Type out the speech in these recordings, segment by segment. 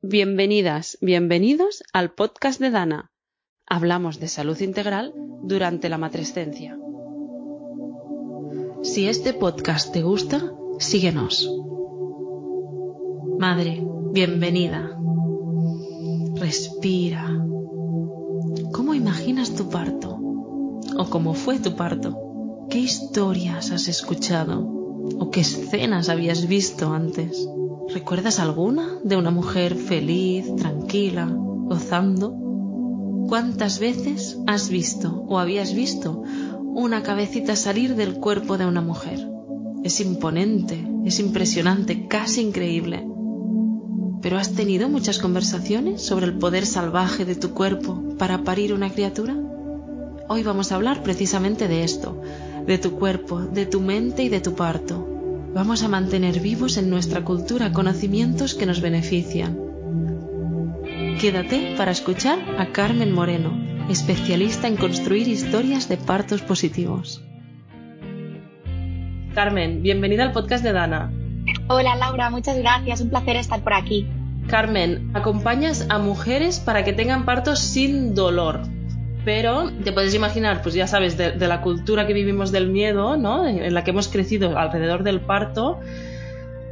Bienvenidas, bienvenidos al podcast de Dana. Hablamos de salud integral durante la matrescencia. Si este podcast te gusta, síguenos. Madre, bienvenida. Respira. ¿Cómo imaginas tu parto? ¿O cómo fue tu parto? ¿Qué historias has escuchado? ¿O qué escenas habías visto antes? ¿Recuerdas alguna de una mujer feliz, tranquila, gozando? ¿Cuántas veces has visto o habías visto una cabecita salir del cuerpo de una mujer? Es imponente, es impresionante, casi increíble. ¿Pero has tenido muchas conversaciones sobre el poder salvaje de tu cuerpo para parir una criatura? Hoy vamos a hablar precisamente de esto, de tu cuerpo, de tu mente y de tu parto vamos a mantener vivos en nuestra cultura conocimientos que nos benefician. Quédate para escuchar a Carmen Moreno, especialista en construir historias de partos positivos. Carmen, bienvenida al podcast de Dana. Hola Laura, muchas gracias, un placer estar por aquí. Carmen, acompañas a mujeres para que tengan partos sin dolor pero te puedes imaginar, pues ya sabes, de, la cultura que vivimos del miedo, ¿no? En la que hemos crecido alrededor del parto.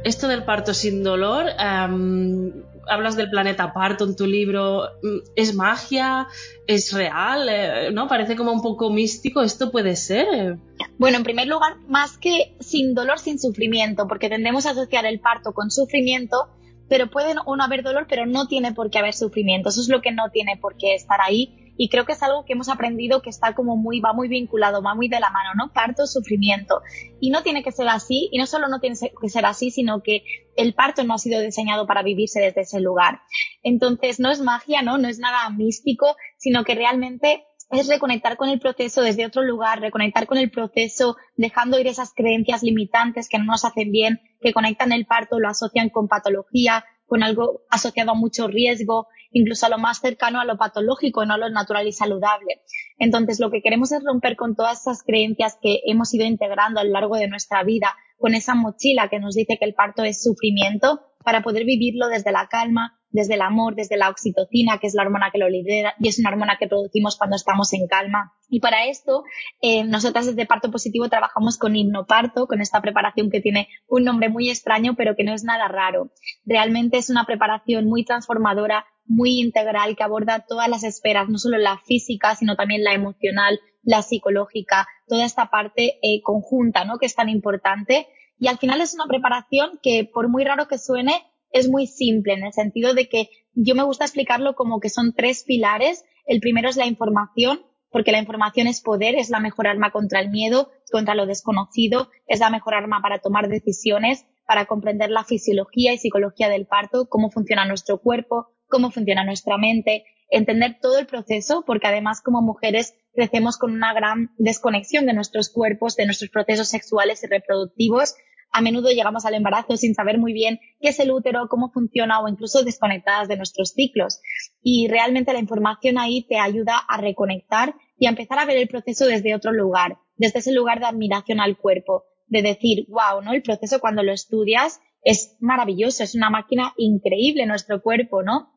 Esto del parto sin dolor, hablas del planeta parto en tu libro, mm, ¿es magia? ¿Es real? Eh, ¿No? Parece como un poco místico, ¿esto puede ser? Bueno, en primer lugar, más que sin dolor, sin sufrimiento, porque tendemos a asociar el parto con sufrimiento, pero puede no haber dolor, pero no tiene por qué haber sufrimiento. Eso es lo que no tiene por qué estar ahí y creo que es algo que hemos aprendido que está como muy, va muy vinculado, va muy de la mano, ¿no? Parto, sufrimiento. Y no tiene que ser así, y no solo no tiene que ser así, sino que el parto no ha sido diseñado para vivirse desde ese lugar. Entonces, no es magia, ¿no? No es nada místico, sino que realmente es reconectar con el proceso desde otro lugar, reconectar con el proceso, dejando ir esas creencias limitantes que no nos hacen bien, que conectan el parto, lo asocian con patología, con algo asociado a mucho riesgo, incluso a lo más cercano a lo patológico, no a lo natural y saludable. Entonces, lo que queremos es romper con todas esas creencias que hemos ido integrando a lo largo de nuestra vida, con esa mochila que nos dice que el parto es sufrimiento, para poder vivirlo desde la calma, desde el amor, desde la oxitocina, que es la hormona que lo lidera y es una hormona que producimos cuando estamos en calma. Y para esto, eh, nosotras desde Parto Positivo trabajamos con hipnoparto, con esta preparación que tiene un nombre muy extraño, pero que no es nada raro. Realmente es una preparación muy transformadora, muy integral, que aborda todas las esferas, no solo la física, sino también la emocional, la psicológica, toda esta parte eh, conjunta, ¿no? Que es tan importante. Y al final es una preparación que, por muy raro que suene, es muy simple en el sentido de que yo me gusta explicarlo como que son tres pilares. El primero es la información, porque la información es poder, es la mejor arma contra el miedo, contra lo desconocido, es la mejor arma para tomar decisiones, para comprender la fisiología y psicología del parto, cómo funciona nuestro cuerpo, cómo funciona nuestra mente, entender todo el proceso, porque además como mujeres crecemos con una gran desconexión de nuestros cuerpos, de nuestros procesos sexuales y reproductivos, a menudo llegamos al embarazo sin saber muy bien qué es el útero, cómo funciona o incluso desconectadas de nuestros ciclos. Y realmente la información ahí te ayuda a reconectar y a empezar a ver el proceso desde otro lugar, desde ese lugar de admiración al cuerpo, de decir, wow, ¿no? El proceso cuando lo estudias es maravilloso, es una máquina increíble nuestro cuerpo, ¿no?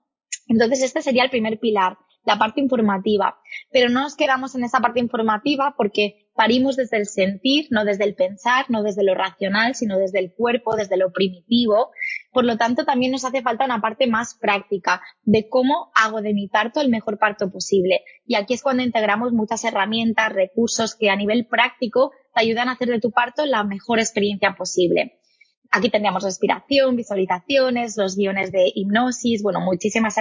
Entonces este sería el primer pilar la parte informativa. Pero no nos quedamos en esa parte informativa porque parimos desde el sentir, no desde el pensar, no desde lo racional, sino desde el cuerpo, desde lo primitivo. Por lo tanto, también nos hace falta una parte más práctica de cómo hago de mi parto el mejor parto posible. Y aquí es cuando integramos muchas herramientas, recursos que a nivel práctico te ayudan a hacer de tu parto la mejor experiencia posible. Aquí tendríamos respiración, visualizaciones, los guiones de hipnosis, bueno, muchísimas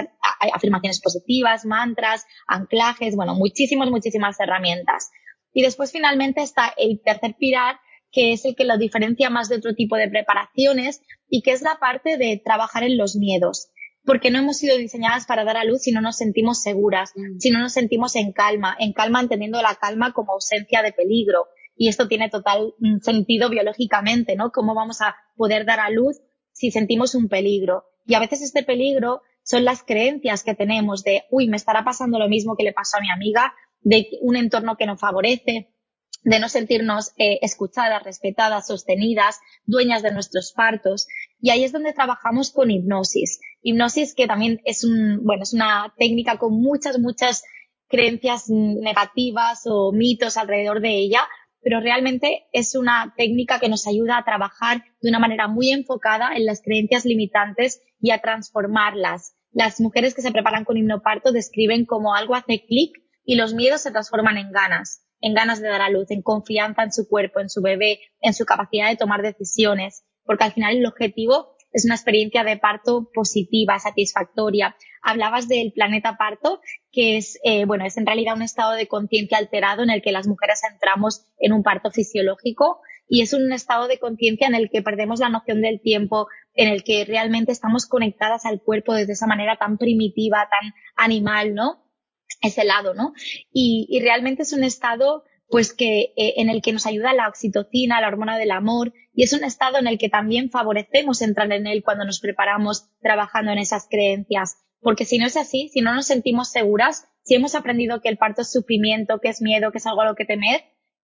afirmaciones positivas, mantras, anclajes, bueno, muchísimas, muchísimas herramientas. Y después finalmente está el tercer pilar, que es el que lo diferencia más de otro tipo de preparaciones y que es la parte de trabajar en los miedos. Porque no hemos sido diseñadas para dar a luz si no nos sentimos seguras, mm. si no nos sentimos en calma, en calma entendiendo la calma como ausencia de peligro, y esto tiene total mm, sentido biológicamente, ¿no? ¿Cómo vamos a poder dar a luz si sentimos un peligro? Y a veces este peligro son las creencias que tenemos de, uy, me estará pasando lo mismo que le pasó a mi amiga, de un entorno que nos favorece, de no sentirnos eh, escuchadas, respetadas, sostenidas, dueñas de nuestros partos. Y ahí es donde trabajamos con hipnosis. hipnosis que también es un, es una técnica con muchas, muchas creencias negativas o mitos alrededor de ella, pero realmente es una técnica que nos ayuda a trabajar de una manera muy enfocada en las creencias limitantes y a transformarlas. Las mujeres que se preparan con hipnoparto describen como algo hace clic y los miedos se transforman en ganas, en ganas de dar a luz, en confianza en su cuerpo, en su bebé, en su capacidad de tomar decisiones, porque al final el objetivo es una experiencia de parto positiva, satisfactoria. Hablabas del planeta parto, que es, eh, bueno, es en realidad un estado de conciencia alterado en el que las mujeres entramos en un parto fisiológico y es un estado de conciencia en el que perdemos la noción del tiempo, en el que realmente estamos conectadas al cuerpo desde esa manera tan primitiva, tan animal, ¿no? Ese lado, ¿no? Y, realmente es un estado pues que eh, en el que nos ayuda la oxitocina, la hormona del amor, y es un estado en el que también favorecemos entrar en él cuando nos preparamos trabajando en esas creencias. Porque si no es así, si no nos sentimos seguras, si hemos aprendido que el parto es sufrimiento, que es miedo, que es algo a lo que temer,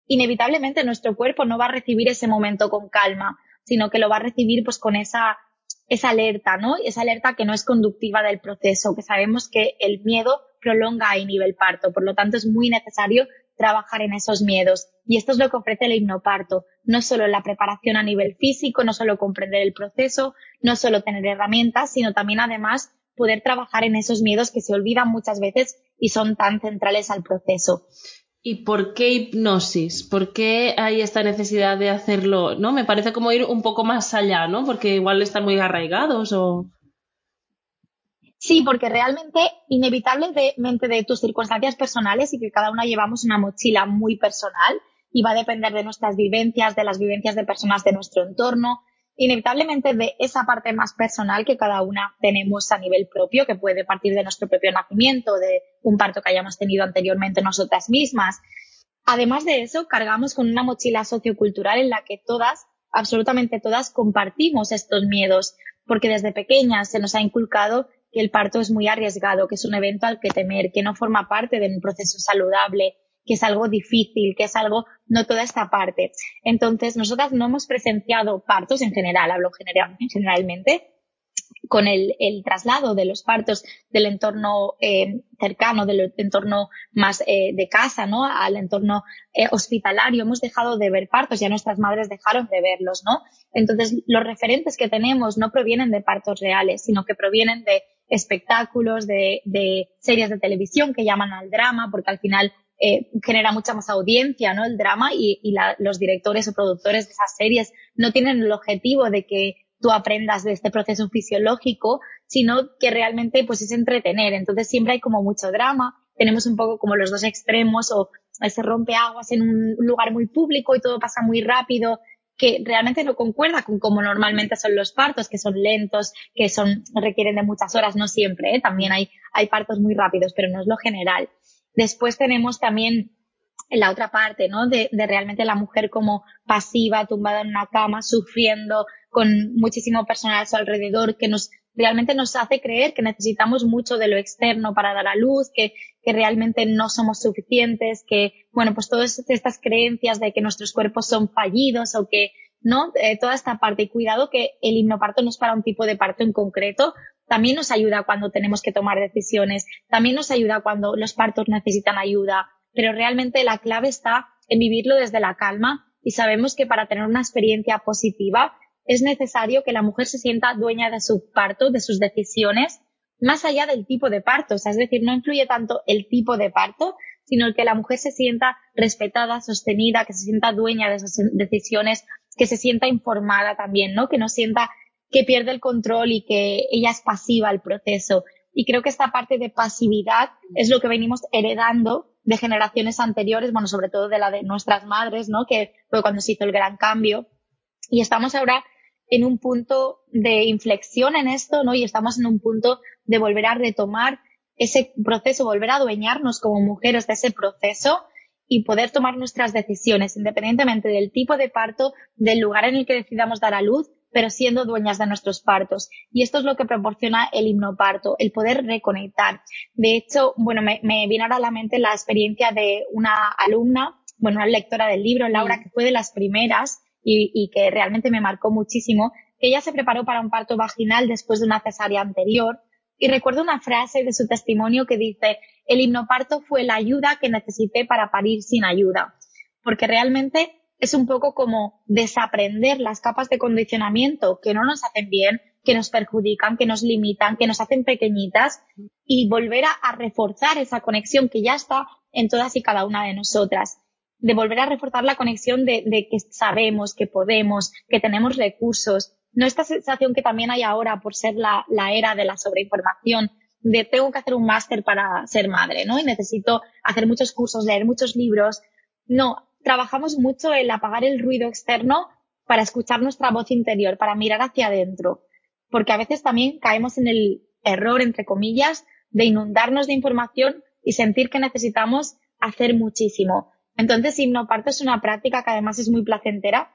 inevitablemente nuestro cuerpo no va a recibir ese momento con calma, sino que lo va a recibir pues con esa, esa alerta, ¿no? Esa alerta que no es conductiva del proceso, que sabemos que el miedo prolonga a nivel parto. Por lo tanto, es muy necesario trabajar en esos miedos. Y esto es lo que ofrece el hipnoparto. No solo la preparación a nivel físico, no solo comprender el proceso, no solo tener herramientas, sino también además poder trabajar en esos miedos que se olvidan muchas veces y son tan centrales al proceso. ¿Y por qué hipnosis? ¿Por qué hay esta necesidad de hacerlo? ¿No? Me parece como ir un poco más allá, ¿no? Porque igual están muy arraigados o. Sí, porque realmente inevitablemente de tus circunstancias personales y que cada una llevamos una mochila muy personal y va a depender de nuestras vivencias, de las vivencias de personas de nuestro entorno, inevitablemente de esa parte más personal que cada una tenemos a nivel propio, que puede partir de nuestro propio nacimiento, de un parto que hayamos tenido anteriormente nosotras mismas. Además de eso, cargamos con una mochila sociocultural en la que todas, absolutamente todas, compartimos estos miedos, porque desde pequeñas se nos ha inculcado que el parto es muy arriesgado, que es un evento al que temer, que no forma parte de un proceso saludable, que es algo difícil, que es algo, no toda esta parte. Entonces, nosotras no hemos presenciado partos en general, hablo general, generalmente, con el, traslado de los partos del entorno eh, cercano, del entorno más eh, de casa, ¿no? Al entorno eh, hospitalario. Hemos dejado de ver partos, ya nuestras madres dejaron de verlos, ¿no? Entonces, los referentes que tenemos no provienen de partos reales, sino que provienen de espectáculos, de series de televisión que llaman al drama, porque al final eh, genera mucha más audiencia, ¿no? El drama y, y la, los directores o productores de esas series no tienen el objetivo de que tú aprendas de este proceso fisiológico, sino que realmente pues es entretener. Entonces siempre hay como mucho drama, tenemos un poco como los dos extremos o se rompe aguas en un lugar muy público y todo pasa muy rápido que realmente no concuerda con cómo normalmente son los partos, que son lentos, que son, requieren de muchas horas, no siempre, ¿eh? también hay, hay partos muy rápidos, pero no es lo general. Después tenemos también la otra parte, ¿no? De, de, realmente la mujer como pasiva, tumbada en una cama, sufriendo, con muchísimo personal a su alrededor, que nos realmente nos hace creer que necesitamos mucho de lo externo para dar a luz, que, que realmente no somos suficientes, que, bueno, pues todas estas creencias de que nuestros cuerpos son fallidos o que, ¿no? Eh, toda esta parte. Y cuidado que el hipnoparto no es para un tipo de parto en concreto, también nos ayuda cuando tenemos que tomar decisiones, también nos ayuda cuando los partos necesitan ayuda, pero realmente la clave está en vivirlo desde la calma y sabemos que para tener una experiencia positiva es necesario que la mujer se sienta dueña de su parto, de sus decisiones, más allá del tipo de parto. O sea, es decir, no influye tanto el tipo de parto, sino el que la mujer se sienta respetada, sostenida, que se sienta dueña de esas decisiones, que se sienta informada también, ¿no? Que no sienta que pierde el control y que ella es pasiva al proceso. Y creo que esta parte de pasividad es lo que venimos heredando de generaciones anteriores, bueno, sobre todo de la de nuestras madres, ¿no? Que fue cuando se hizo el gran cambio. Y estamos ahora en un punto de inflexión en esto, ¿no? Y estamos en un punto de volver a retomar ese proceso, volver a adueñarnos como mujeres de ese proceso y poder tomar nuestras decisiones, independientemente del tipo de parto, del lugar en el que decidamos dar a luz, pero siendo dueñas de nuestros partos. Y esto es lo que proporciona el hipnoparto, el poder reconectar. De hecho, bueno, me, me viene ahora a la mente la experiencia de una alumna, bueno, una lectora del libro, Laura, que fue de las primeras y, y, que realmente me marcó muchísimo, que ella se preparó para un parto vaginal después de una cesárea anterior. Y recuerdo una frase de su testimonio que dice, el hipnoparto fue la ayuda que necesité para parir sin ayuda. Porque realmente es un poco como desaprender las capas de condicionamiento que no nos hacen bien, que nos perjudican, que nos limitan, que nos hacen pequeñitas y volver a, reforzar esa conexión que ya está en todas y cada una de nosotras. De volver a reforzar la conexión de, que sabemos, que podemos, que tenemos recursos. No esta sensación que también hay ahora por ser la, la era de la sobreinformación, de tengo que hacer un máster para ser madre, ¿no? Y necesito hacer muchos cursos, leer muchos libros. No, trabajamos mucho el apagar el ruido externo para escuchar nuestra voz interior, para mirar hacia adentro. Porque a veces también caemos en el error, entre comillas, de inundarnos de información y sentir que necesitamos hacer muchísimo. Entonces, hipnoparto es una práctica que además es muy placentera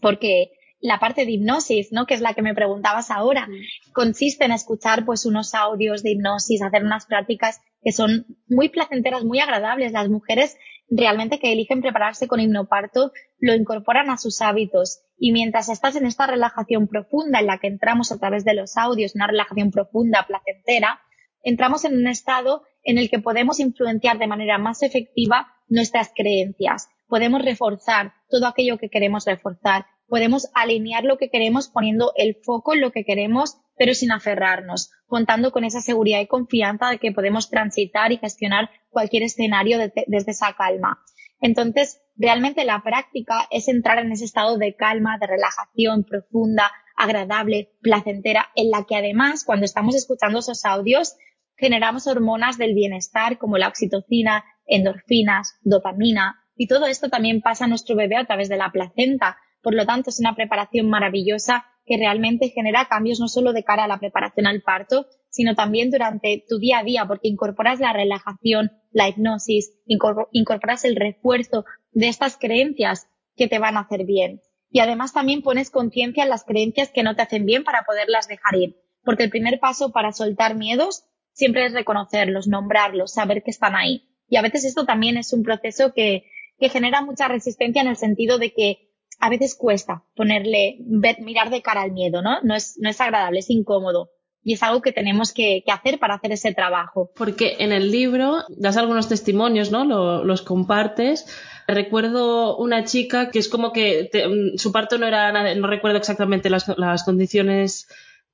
porque la parte de hipnosis, ¿no? Que es la que me preguntabas ahora, mm. consiste en escuchar pues unos audios de hipnosis, hacer unas prácticas que son muy placenteras, muy agradables. Las mujeres realmente que eligen prepararse con hipnoparto lo incorporan a sus hábitos y mientras estás en esta relajación profunda en la que entramos a través de los audios, una relajación profunda, placentera, entramos en un estado en el que podemos influenciar de manera más efectiva nuestras creencias, podemos reforzar todo aquello que queremos reforzar, podemos alinear lo que queremos poniendo el foco en lo que queremos, pero sin aferrarnos, contando con esa seguridad y confianza de que podemos transitar y gestionar cualquier escenario desde esa calma. Entonces, realmente la práctica es entrar en ese estado de calma, de relajación profunda, agradable, placentera, en la que además, cuando estamos escuchando esos audios, generamos hormonas del bienestar como la oxitocina, endorfinas, dopamina, y todo esto también pasa a nuestro bebé a través de la placenta. Por lo tanto, es una preparación maravillosa que realmente genera cambios no solo de cara a la preparación al parto, sino también durante tu día a día, porque incorporas la relajación, la hipnosis, incorporas el refuerzo de estas creencias que te van a hacer bien. Y además también pones conciencia en las creencias que no te hacen bien para poderlas dejar ir. Porque el primer paso para soltar miedos siempre es reconocerlos, nombrarlos, saber que están ahí. Y a veces esto también es un proceso que, que genera mucha resistencia en el sentido de que a veces cuesta ponerle, mirar de cara al miedo, ¿no? No es, no es agradable, es incómodo. Y es algo que tenemos que, hacer para hacer ese trabajo. Porque en el libro das algunos testimonios, ¿no? los compartes. Recuerdo una chica que es como que su parto no era nada, no recuerdo exactamente las, las condiciones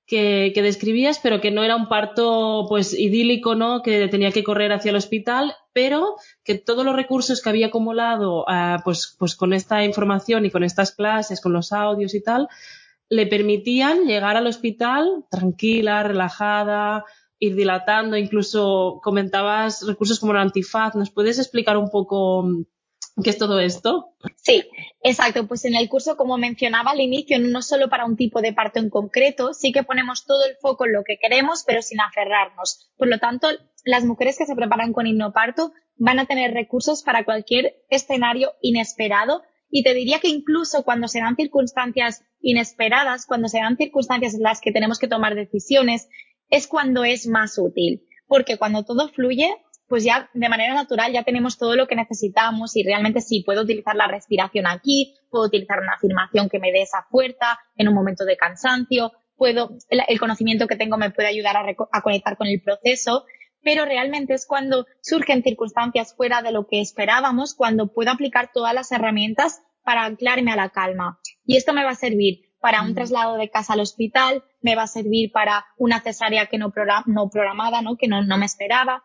que, describías, pero que no era un parto pues idílico, ¿no? Que tenía que correr hacia el hospital, pero que todos los recursos que había acumulado ah, pues, pues con esta información y con estas clases, con los audios y tal, le permitían llegar al hospital tranquila, relajada, ir dilatando, incluso comentabas recursos como el antifaz. ¿Nos puedes explicar un poco ¿Qué es todo esto? Sí, exacto. Pues en el curso, como mencionaba al inicio, no solo para un tipo de parto en concreto, sí que ponemos todo el foco en lo que queremos, pero sin aferrarnos. Por lo tanto, las mujeres que se preparan con hipnoparto van a tener recursos para cualquier escenario inesperado. Y te diría que incluso cuando se dan circunstancias inesperadas, cuando se dan circunstancias en las que tenemos que tomar decisiones, es cuando es más útil. Porque cuando todo fluye, pues ya de manera natural ya tenemos todo lo que necesitamos y realmente sí puedo utilizar la respiración aquí, puedo utilizar una afirmación que me dé esa fuerza en un momento de cansancio, puedo, el, conocimiento que tengo me puede ayudar a, a conectar con el proceso, pero realmente es cuando surgen circunstancias fuera de lo que esperábamos, cuando puedo aplicar todas las herramientas para anclarme a la calma. Y esto me va a servir para un traslado de casa al hospital, me va a servir para una cesárea que no, no programada, ¿no? que no, no me esperaba,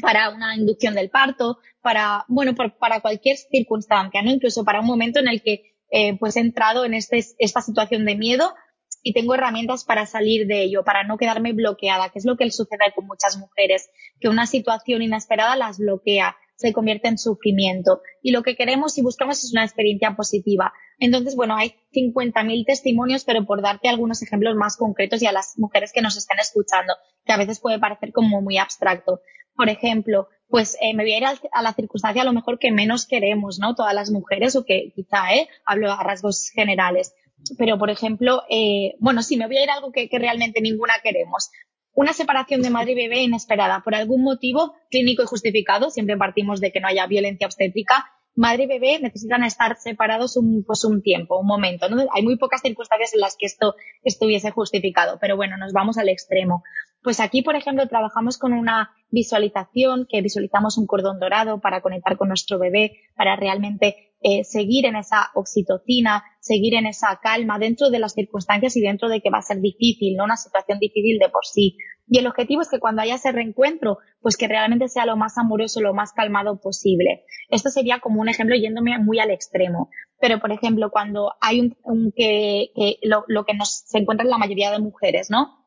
para una inducción del parto, para, bueno, para cualquier circunstancia, ¿no? Incluso para un momento en el que, eh, pues he entrado en este, esta situación de miedo y tengo herramientas para salir de ello, para no quedarme bloqueada, que es lo que sucede con muchas mujeres, que una situación inesperada las bloquea, se convierte en sufrimiento. Y lo que queremos y buscamos es una experiencia positiva. Entonces, bueno, hay 50.000 testimonios, pero por darte algunos ejemplos más concretos y a las mujeres que nos están escuchando, que a veces puede parecer como muy abstracto. Por ejemplo, pues eh, me voy a ir a, la circunstancia a lo mejor que menos queremos, ¿no? Todas las mujeres, o que quizá, ¿eh? Hablo a rasgos generales. Pero, por ejemplo, eh, bueno, sí, me voy a ir a algo que, que realmente ninguna queremos una separación de madre y bebé inesperada por algún motivo clínico y justificado, siempre partimos de que no haya violencia obstétrica, madre y bebé necesitan estar separados un, pues un tiempo, un momento. Hay muy pocas circunstancias en las que esto estuviese justificado, pero bueno, nos vamos al extremo. Pues aquí, por ejemplo, trabajamos con una visualización que visualizamos un cordón dorado para conectar con nuestro bebé, para realmente eh, seguir en esa oxitocina, seguir en esa calma dentro de las circunstancias y dentro de que va a ser difícil, no una situación difícil de por sí. Y el objetivo es que cuando haya ese reencuentro, pues que realmente sea lo más amoroso, lo más calmado posible. Esto sería como un ejemplo yéndome muy al extremo. Pero, por ejemplo, cuando hay un, que, que lo, lo, que nos, se encuentra en la mayoría de mujeres, ¿no?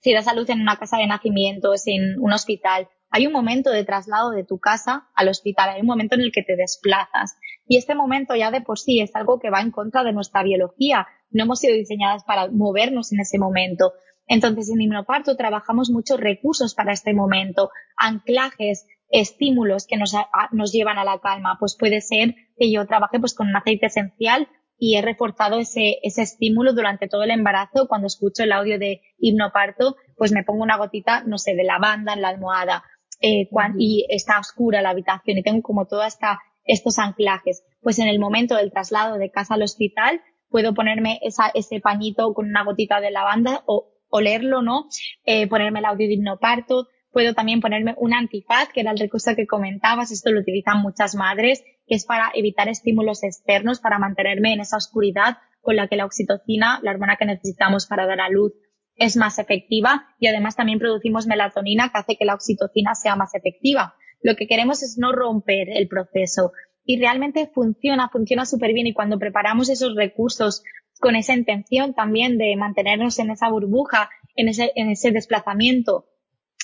Si das a luz en una casa de nacimiento, en un hospital, hay un momento de traslado de tu casa al hospital, hay un momento en el que te desplazas. Y este momento ya de por sí es algo que va en contra de nuestra biología. No hemos sido diseñadas para movernos en ese momento. Entonces, en hipnoparto trabajamos muchos recursos para este momento, anclajes, estímulos que nos, nos llevan a la calma. Pues puede ser que yo trabaje pues con un aceite esencial y he reforzado ese, ese estímulo durante todo el embarazo. Cuando escucho el audio de hipnoparto, pues me pongo una gotita, no sé, de lavanda en la almohada eh, y está oscura la habitación y tengo como todos estos anclajes. Pues en el momento del traslado de casa al hospital, puedo ponerme esa, ese pañito con una gotita de lavanda o olerlo, ¿no? Eh, ponerme el audio de hipnoparto. Puedo también ponerme un antifaz, que era el recurso que comentabas. Esto lo utilizan muchas madres, que es para evitar estímulos externos, para mantenerme en esa oscuridad con la que la oxitocina, la hormona que necesitamos para dar a luz, es más efectiva. Y además también producimos melatonina que hace que la oxitocina sea más efectiva. Lo que queremos es no romper el proceso. Y realmente funciona, funciona súper bien y cuando preparamos esos recursos con esa intención también de mantenernos en esa burbuja, en ese, en ese desplazamiento,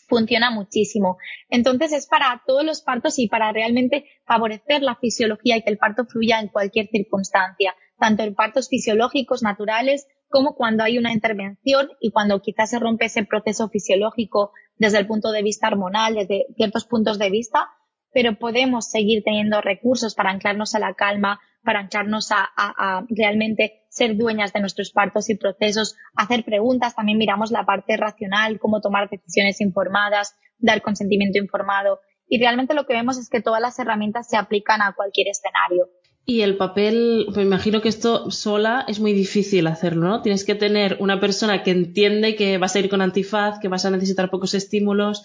funciona muchísimo. Entonces es para todos los partos y para realmente favorecer la fisiología y que el parto fluya en cualquier circunstancia, tanto en partos fisiológicos, naturales, como cuando hay una intervención y cuando quizás se rompe ese proceso fisiológico desde el punto de vista hormonal, desde ciertos puntos de vista, pero podemos seguir teniendo recursos para anclarnos a la calma, para anclarnos a, realmente ser dueñas de nuestros partos y procesos, hacer preguntas, también miramos la parte racional, cómo tomar decisiones informadas, dar consentimiento informado. Y realmente lo que vemos es que todas las herramientas se aplican a cualquier escenario. Y el papel, me imagino que esto sola es muy difícil hacerlo, ¿no? Tienes que tener una persona que entiende que vas a ir con antifaz, que vas a necesitar pocos estímulos,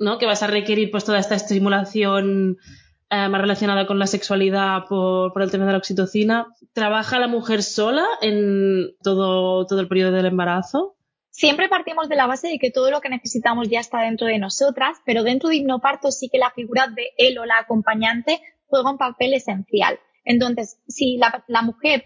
¿no? Que vas a requerir pues toda esta estimulación eh, más relacionada con la sexualidad por, el tema de la oxitocina. ¿Trabaja la mujer sola en todo, todo el periodo del embarazo? Siempre partimos de la base de que todo lo que necesitamos ya está dentro de nosotras, pero dentro de hipnoparto sí que la figura de él o la acompañante juega un papel esencial. Entonces, si la, la mujer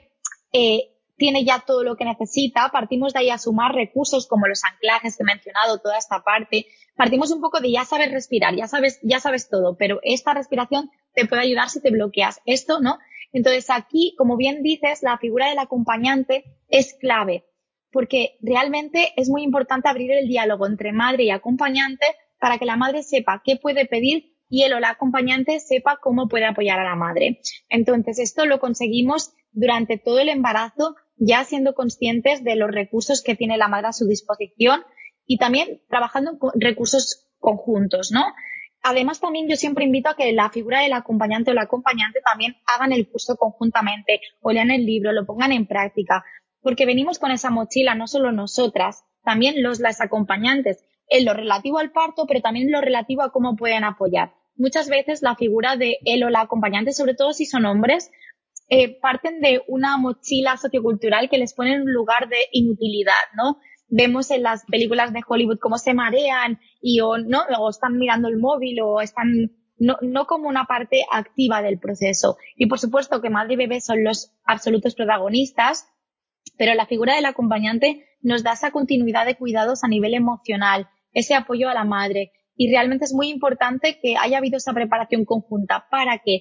eh, tiene ya todo lo que necesita, partimos de ahí a sumar recursos como los anclajes que he mencionado, toda esta parte. Partimos un poco de ya sabes respirar, ya sabes, ya sabes todo, pero esta respiración te puede ayudar si te bloqueas esto, ¿no? Entonces aquí, como bien dices, la figura del acompañante es clave, porque realmente es muy importante abrir el diálogo entre madre y acompañante para que la madre sepa qué puede pedir y el o la acompañante sepa cómo puede apoyar a la madre. Entonces, esto lo conseguimos durante todo el embarazo ya siendo conscientes de los recursos que tiene la madre a su disposición y también trabajando con recursos conjuntos, ¿no? Además, también yo siempre invito a que la figura del acompañante o la acompañante también hagan el curso conjuntamente o lean el libro, lo pongan en práctica, porque venimos con esa mochila, no solo nosotras, también los las acompañantes, en lo relativo al parto, pero también en lo relativo a cómo pueden apoyar. Muchas veces la figura de él o la acompañante, sobre todo si son hombres, eh, parten de una mochila sociocultural que les pone en un lugar de inutilidad, ¿no? Vemos en las películas de Hollywood cómo se marean y o no, o están mirando el móvil o están no, no como una parte activa del proceso. Y por supuesto que madre y bebé son los absolutos protagonistas, pero la figura del acompañante nos da esa continuidad de cuidados a nivel emocional, ese apoyo a la madre. Y realmente es muy importante que haya habido esa preparación conjunta para que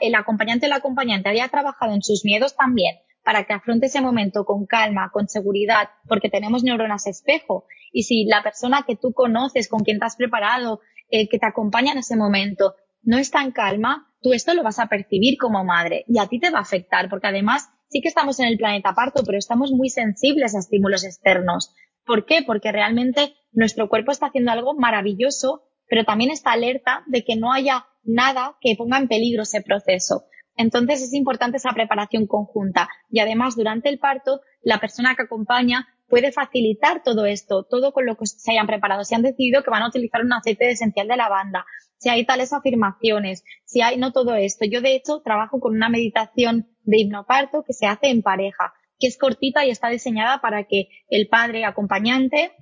el acompañante o la acompañante haya trabajado en sus miedos también, para que afronte ese momento con calma, con seguridad, porque tenemos neuronas espejo. Y si la persona que tú conoces, con quien te has preparado, eh, que te acompaña en ese momento, no está en calma, tú esto lo vas a percibir como madre y a ti te va a afectar, porque además sí que estamos en el planeta parto, pero estamos muy sensibles a estímulos externos. ¿Por qué? Porque realmente nuestro cuerpo está haciendo algo maravilloso, pero también está alerta de que no haya nada que ponga en peligro ese proceso. Entonces es importante esa preparación conjunta y además durante el parto la persona que acompaña puede facilitar todo esto, todo con lo que se hayan preparado. Si han decidido que van a utilizar un aceite esencial de lavanda, si hay tales afirmaciones, si hay no todo esto. Yo de hecho trabajo con una meditación de hipnoparto que se hace en pareja, que es cortita y está diseñada para que el padre acompañante,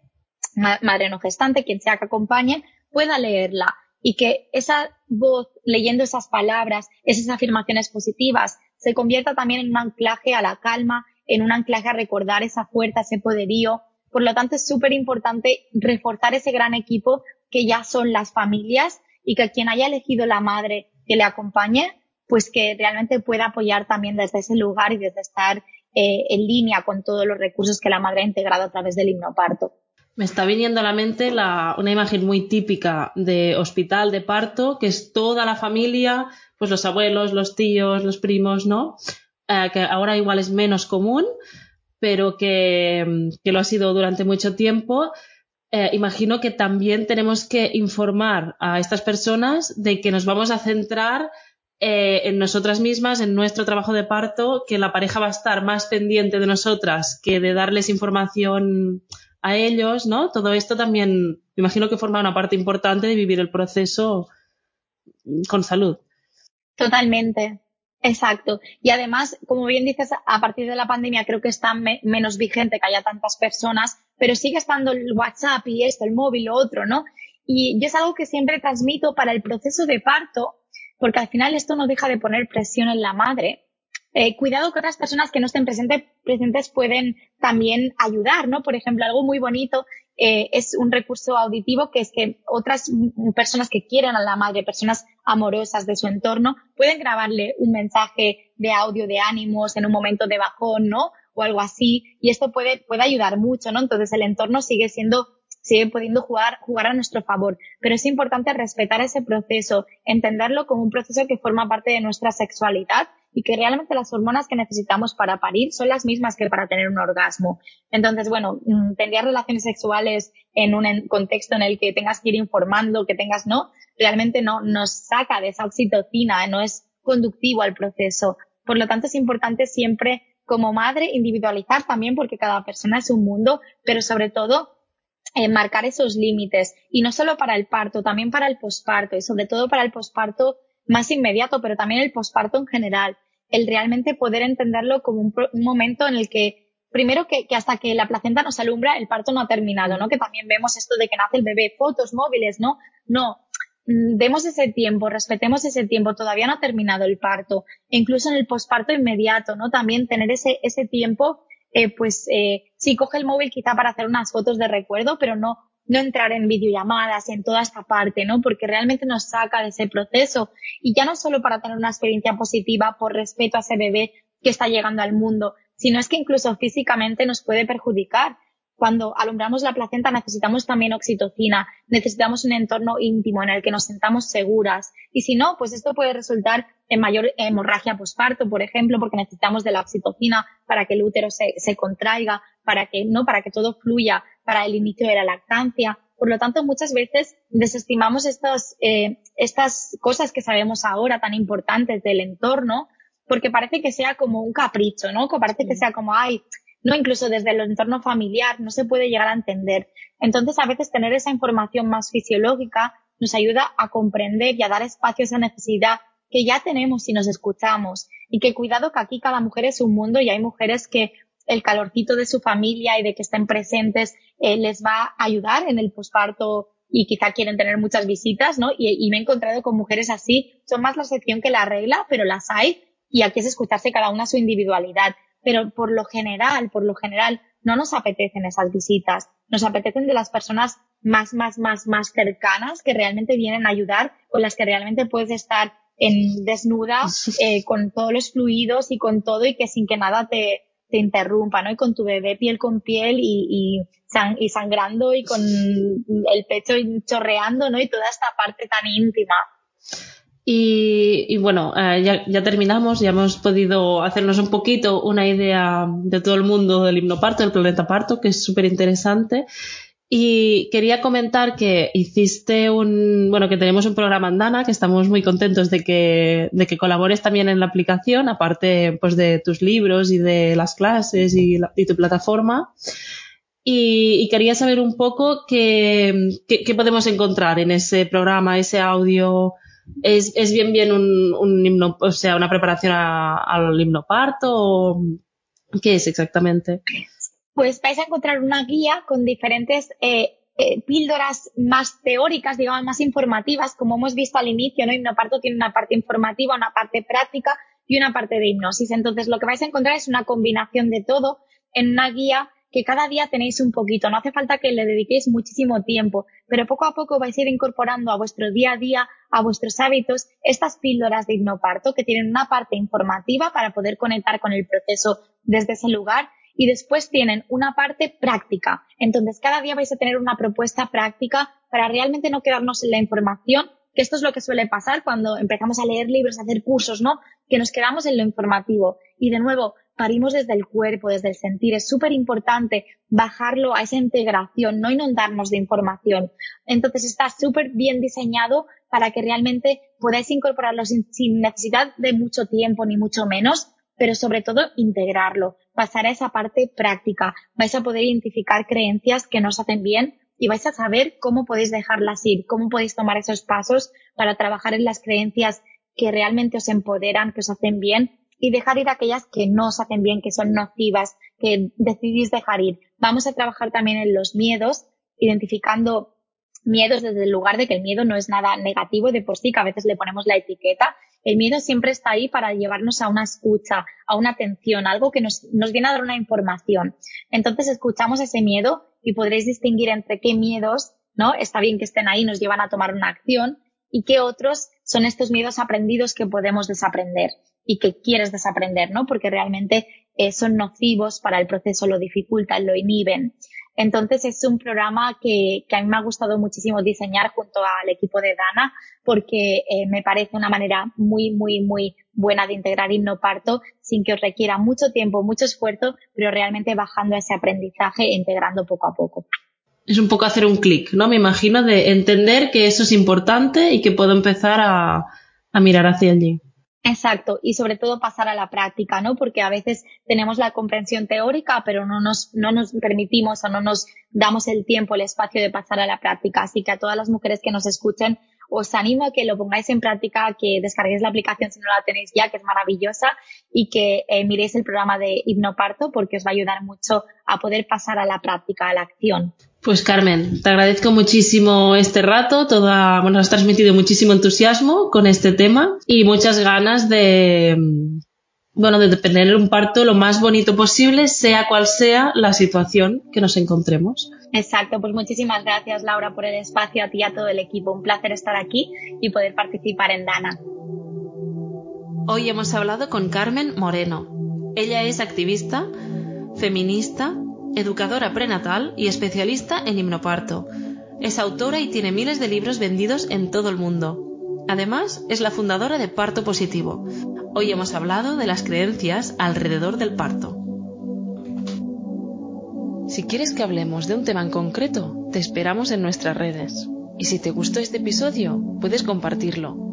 madre no gestante, quien sea que acompañe, pueda leerla y que esa voz leyendo esas palabras, esas afirmaciones positivas, se convierta también en un anclaje a la calma, en un anclaje a recordar esa fuerza, ese poderío. Por lo tanto, es súper importante reforzar ese gran equipo que ya son las familias y que quien haya elegido la madre que le acompañe, pues que realmente pueda apoyar también desde ese lugar y desde estar eh, en línea con todos los recursos que la madre ha integrado a través del himnoparto. Me está viniendo a la mente una imagen muy típica de hospital de parto, que es toda la familia, pues los abuelos, los tíos, los primos, ¿no? Eh, que ahora igual es menos común, pero que, lo ha sido durante mucho tiempo. Eh, imagino que también tenemos que informar a estas personas de que nos vamos a centrar eh, en nosotras mismas, en nuestro trabajo de parto, que la pareja va a estar más pendiente de nosotras que de darles información a ellos, ¿no? Todo esto también, me imagino que forma una parte importante de vivir el proceso con salud. Totalmente. Exacto. Y además, como bien dices, a partir de la pandemia creo que está menos vigente que haya tantas personas, pero sigue estando el WhatsApp y esto, el móvil, lo otro, ¿no? Y yo es algo que siempre transmito para el proceso de parto, porque al final esto no deja de poner presión en la madre, eh, cuidado que otras personas que no estén presentes pueden también ayudar, ¿no? Por ejemplo, algo muy bonito eh, es un recurso auditivo que es que otras personas que quieren a la madre, personas amorosas de su entorno, pueden grabarle un mensaje de audio de ánimos en un momento de bajón, ¿no? O algo así. Y esto puede, puede ayudar mucho, ¿no? Entonces el entorno sigue siendo sigue pudiendo jugar, jugar a nuestro favor. Pero es importante respetar ese proceso, entenderlo como un proceso que forma parte de nuestra sexualidad y que realmente las hormonas que necesitamos para parir son las mismas que para tener un orgasmo. Entonces, bueno, mm, tener relaciones sexuales en un contexto en el que tengas que ir informando, que tengas no, realmente no nos saca de esa oxitocina, no es conductivo al proceso. Por lo tanto, es importante siempre como madre individualizar también porque cada persona es un mundo, pero sobre todo eh, marcar esos límites y no solo para el parto, también para el posparto y sobre todo para el posparto más inmediato, pero también el posparto en general. El realmente poder entenderlo como un, momento en el que, primero que, hasta que la placenta nos alumbra, el parto no ha terminado, ¿no? Que también vemos esto de que nace el bebé, fotos móviles, ¿no? No. Mm, demos ese tiempo, respetemos ese tiempo, todavía no ha terminado el parto. Incluso en el posparto inmediato, ¿no? También tener ese, ese tiempo, eh, pues, eh, sí, coge el móvil quizá para hacer unas fotos de recuerdo, pero no no entrar en videollamadas, en toda esta parte, ¿no? Porque realmente nos saca de ese proceso. Y ya no solo para tener una experiencia positiva por respeto a ese bebé que está llegando al mundo, sino es que incluso físicamente nos puede perjudicar. Cuando alumbramos la placenta necesitamos también oxitocina, necesitamos un entorno íntimo en el que nos sentamos seguras. Y si no, pues esto puede resultar en mayor hemorragia posparto, por ejemplo, porque necesitamos de la oxitocina para que el útero se, se contraiga, para que, no, para que todo fluya para el inicio de la lactancia. Por lo tanto, muchas veces desestimamos estas, eh, estas cosas que sabemos ahora tan importantes del entorno porque parece que sea como un capricho, ¿no? Que parece que sea como, ay, no, incluso desde el entorno familiar no se puede llegar a entender. Entonces, a veces tener esa información más fisiológica nos ayuda a comprender y a dar espacio a esa necesidad que ya tenemos si nos escuchamos. Y que cuidado que aquí cada mujer es un mundo y hay mujeres que el calorcito de su familia y de que estén presentes eh, les va a ayudar en el posparto y quizá quieren tener muchas visitas, ¿no? Y, me he encontrado con mujeres así, son más la excepción que la regla, pero las hay y aquí es escucharse cada una su individualidad. Pero por lo general, por lo general, no nos apetecen esas visitas, nos apetecen de las personas más, más, más, más cercanas que realmente vienen a ayudar, con las que realmente puedes estar en desnuda, eh, con todos los fluidos y con todo y que sin que nada te, te interrumpa, ¿no? Y con tu bebé piel con piel y, y, sangrando y con el pecho chorreando, ¿no? Y toda esta parte tan íntima. Y, bueno, eh, ya, terminamos, ya hemos podido hacernos un poquito una idea de todo el mundo del himnoparto, del planeta parto, que es súper interesante. Y quería comentar que hiciste un, bueno, que tenemos un programa en Dana, que estamos muy contentos de que, de que colabores también en la aplicación, aparte pues de tus libros y de las clases y, tu plataforma. Y, quería saber un poco qué, qué, podemos encontrar en ese programa, ese audio. ¿Es, es bien bien un, un himno, o sea, una preparación al himnoparto qué es exactamente? Pues vais a encontrar una guía con diferentes eh, eh, píldoras más teóricas, digamos, más informativas, como hemos visto al inicio, ¿no? Hipnoparto tiene una parte informativa, una parte práctica y una parte de hipnosis. Entonces, lo que vais a encontrar es una combinación de todo en una guía que cada día tenéis un poquito. No hace falta que le dediquéis muchísimo tiempo, pero poco a poco vais a ir incorporando a vuestro día a día, a vuestros hábitos, estas píldoras de hipnoparto que tienen una parte informativa para poder conectar con el proceso desde ese lugar y después tienen una parte práctica. Entonces, cada día vais a tener una propuesta práctica para realmente no quedarnos en la información, que esto es lo que suele pasar cuando empezamos a leer libros, a hacer cursos, ¿no? Que nos quedamos en lo informativo. Y de nuevo, parimos desde el cuerpo, desde el sentir. Es súper importante bajarlo a esa integración, no inundarnos de información. Entonces está súper bien diseñado para que realmente podáis incorporarlo sin necesidad de mucho tiempo ni mucho menos pero sobre todo integrarlo, pasar a esa parte práctica. Vais a poder identificar creencias que nos hacen bien y vais a saber cómo podéis dejarlas ir, cómo podéis tomar esos pasos para trabajar en las creencias que realmente os empoderan, que os hacen bien y dejar ir aquellas que no os hacen bien, que son nocivas, que decidís dejar ir. Vamos a trabajar también en los miedos, identificando miedos desde el lugar de que el miedo no es nada negativo de por sí, que a veces le ponemos la etiqueta, el miedo siempre está ahí para llevarnos a una escucha, a una atención, algo que nos, nos viene a dar una información. Entonces escuchamos ese miedo y podréis distinguir entre qué miedos, ¿no? Está bien que estén ahí, nos llevan a tomar una acción y qué otros son estos miedos aprendidos que podemos desaprender y que quieres desaprender, ¿no? Porque realmente eh, son nocivos para el proceso, lo dificultan, lo inhiben. Entonces es un programa que, que, a mí me ha gustado muchísimo diseñar junto al equipo de Dana porque eh, me parece una manera muy, muy, muy buena de integrar parto sin que os requiera mucho tiempo, mucho esfuerzo, pero realmente bajando ese aprendizaje e integrando poco a poco. Es un poco hacer un clic, ¿no? Me imagino de entender que eso es importante y que puedo empezar a, a mirar hacia allí. Exacto, y sobre todo pasar a la práctica, ¿no? Porque a veces tenemos la comprensión teórica, pero no nos, no nos permitimos o no nos damos el tiempo, el espacio de pasar a la práctica. Así que a todas las mujeres que nos escuchen, os animo a que lo pongáis en práctica, que descarguéis la aplicación si no la tenéis ya, que es maravillosa, y que eh, miréis el programa de hipnoparto porque os va a ayudar mucho a poder pasar a la práctica, a la acción. Pues Carmen, te agradezco muchísimo este rato, toda, bueno, has transmitido muchísimo entusiasmo con este tema y muchas ganas de, bueno, de tener un parto lo más bonito posible, sea cual sea la situación que nos encontremos. Exacto, pues muchísimas gracias Laura por el espacio, a ti y a todo el equipo. Un placer estar aquí y poder participar en Dana. Hoy hemos hablado con Carmen Moreno. Ella es activista, feminista, educadora prenatal y especialista en himnoparto. Es autora y tiene miles de libros vendidos en todo el mundo. Además, es la fundadora de Parto Positivo. Hoy hemos hablado de las creencias alrededor del parto. Si quieres que hablemos de un tema en concreto, te esperamos en nuestras redes. Y si te gustó este episodio, puedes compartirlo